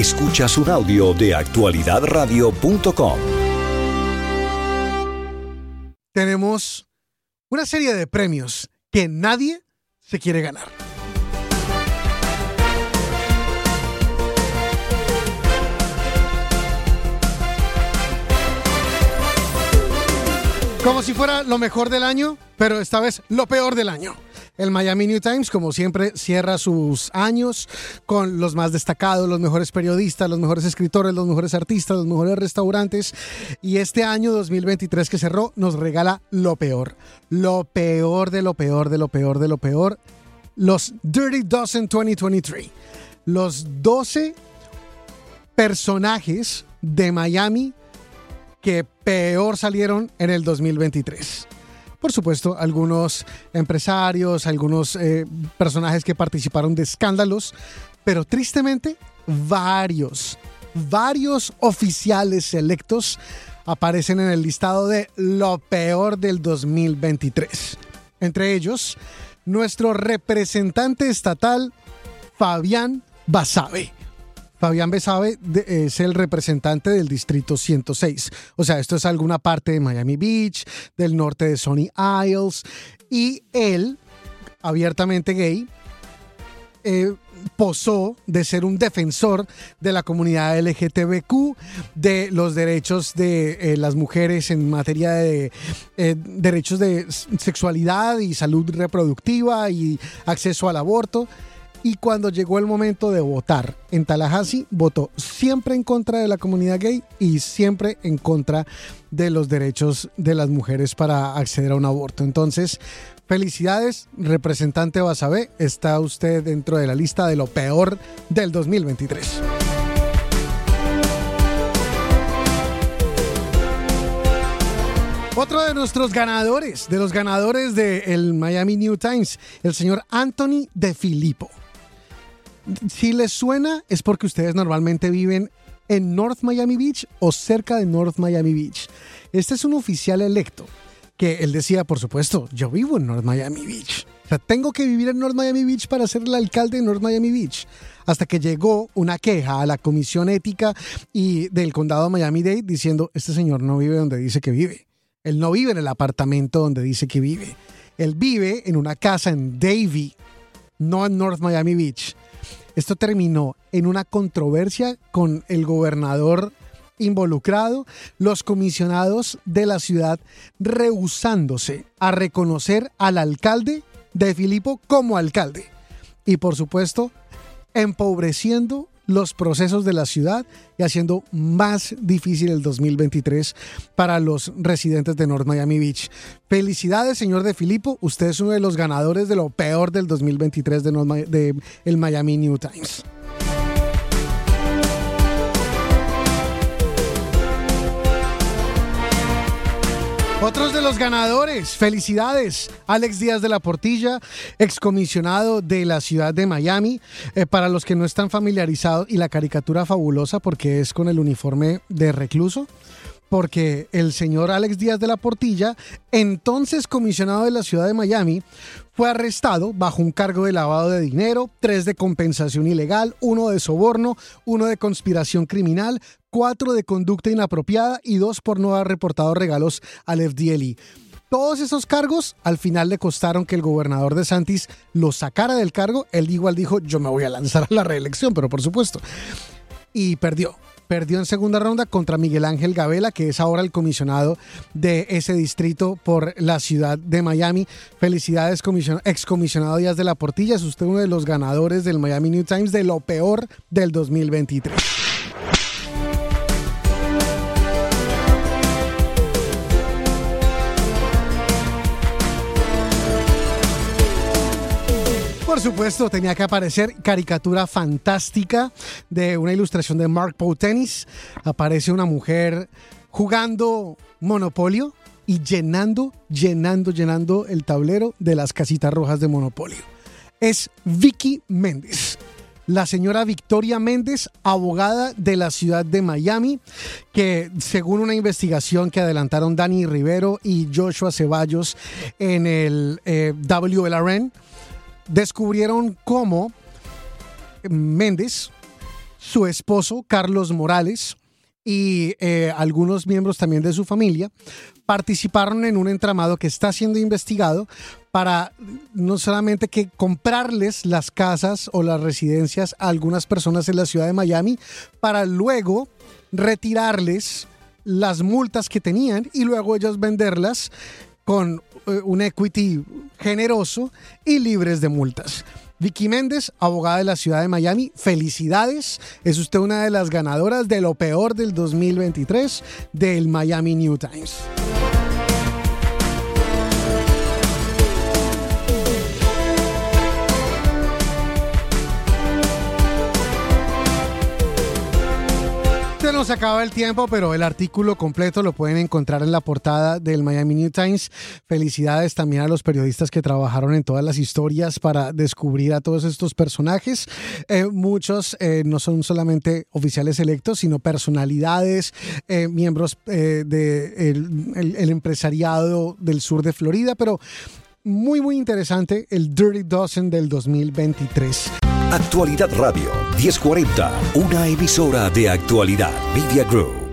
Escuchas un audio de actualidadradio.com. Tenemos una serie de premios que nadie se quiere ganar. Como si fuera lo mejor del año, pero esta vez lo peor del año. El Miami New Times, como siempre, cierra sus años con los más destacados, los mejores periodistas, los mejores escritores, los mejores artistas, los mejores restaurantes. Y este año 2023 que cerró nos regala lo peor. Lo peor de lo peor de lo peor de lo peor. Los Dirty Dozen 2023. Los 12 personajes de Miami que peor salieron en el 2023. Por supuesto, algunos empresarios, algunos eh, personajes que participaron de escándalos, pero tristemente varios, varios oficiales electos aparecen en el listado de lo peor del 2023. Entre ellos, nuestro representante estatal, Fabián Basabe. Fabián Besabe es el representante del distrito 106. O sea, esto es alguna parte de Miami Beach, del norte de Sony Isles. Y él, abiertamente gay, eh, posó de ser un defensor de la comunidad LGTBQ, de los derechos de eh, las mujeres en materia de eh, derechos de sexualidad y salud reproductiva y acceso al aborto y cuando llegó el momento de votar en Tallahassee, votó siempre en contra de la comunidad gay y siempre en contra de los derechos de las mujeres para acceder a un aborto. Entonces, felicidades, representante Basabé, está usted dentro de la lista de lo peor del 2023. Otro de nuestros ganadores, de los ganadores del Miami New Times, el señor Anthony De Filippo si les suena es porque ustedes normalmente viven en North Miami Beach o cerca de North Miami Beach. Este es un oficial electo que él decía, por supuesto, yo vivo en North Miami Beach. O sea, tengo que vivir en North Miami Beach para ser el alcalde de North Miami Beach. Hasta que llegó una queja a la Comisión Ética y del Condado de Miami-Dade diciendo, este señor no vive donde dice que vive. Él no vive en el apartamento donde dice que vive. Él vive en una casa en Davie, no en North Miami Beach. Esto terminó en una controversia con el gobernador involucrado, los comisionados de la ciudad rehusándose a reconocer al alcalde de Filipo como alcalde. Y por supuesto, empobreciendo los procesos de la ciudad y haciendo más difícil el 2023 para los residentes de North Miami Beach. Felicidades, señor de Filipo. Usted es uno de los ganadores de lo peor del 2023 de, de el Miami New Times. Otros de los ganadores, felicidades. Alex Díaz de la Portilla, excomisionado de la ciudad de Miami. Eh, para los que no están familiarizados, y la caricatura fabulosa porque es con el uniforme de recluso porque el señor Alex Díaz de la Portilla, entonces comisionado de la ciudad de Miami, fue arrestado bajo un cargo de lavado de dinero, tres de compensación ilegal, uno de soborno, uno de conspiración criminal, cuatro de conducta inapropiada y dos por no haber reportado regalos al FDLE. Todos esos cargos al final le costaron que el gobernador de Santis lo sacara del cargo. Él igual dijo, yo me voy a lanzar a la reelección, pero por supuesto. Y perdió perdió en segunda ronda contra Miguel Ángel Gabela, que es ahora el comisionado de ese distrito por la ciudad de Miami. Felicidades, excomisionado Díaz de la Portilla. Es usted uno de los ganadores del Miami New Times de lo peor del 2023. Supuesto, tenía que aparecer caricatura fantástica de una ilustración de Mark Tennis. Aparece una mujer jugando Monopolio y llenando, llenando, llenando el tablero de las casitas rojas de Monopolio. Es Vicky Méndez la señora Victoria Méndez, abogada de la ciudad de Miami, que según una investigación que adelantaron Dani Rivero y Joshua Ceballos en el eh, WLRN, descubrieron cómo Méndez su esposo, Carlos Morales, y eh, algunos miembros también de su familia participaron en un entramado que está siendo investigado para no solamente que comprarles las casas o las residencias a algunas personas en la ciudad de Miami, para luego retirarles las multas que tenían y luego ellos venderlas con eh, un equity generoso y libres de multas. Vicky Méndez, abogada de la ciudad de Miami, felicidades. Es usted una de las ganadoras de lo peor del 2023 del Miami New Times. Nos acaba el tiempo, pero el artículo completo lo pueden encontrar en la portada del Miami New Times. Felicidades también a los periodistas que trabajaron en todas las historias para descubrir a todos estos personajes. Eh, muchos eh, no son solamente oficiales electos, sino personalidades, eh, miembros del de el empresariado del sur de Florida, pero muy, muy interesante el Dirty Dozen del 2023. Actualidad Radio 1040, una emisora de actualidad Media Group.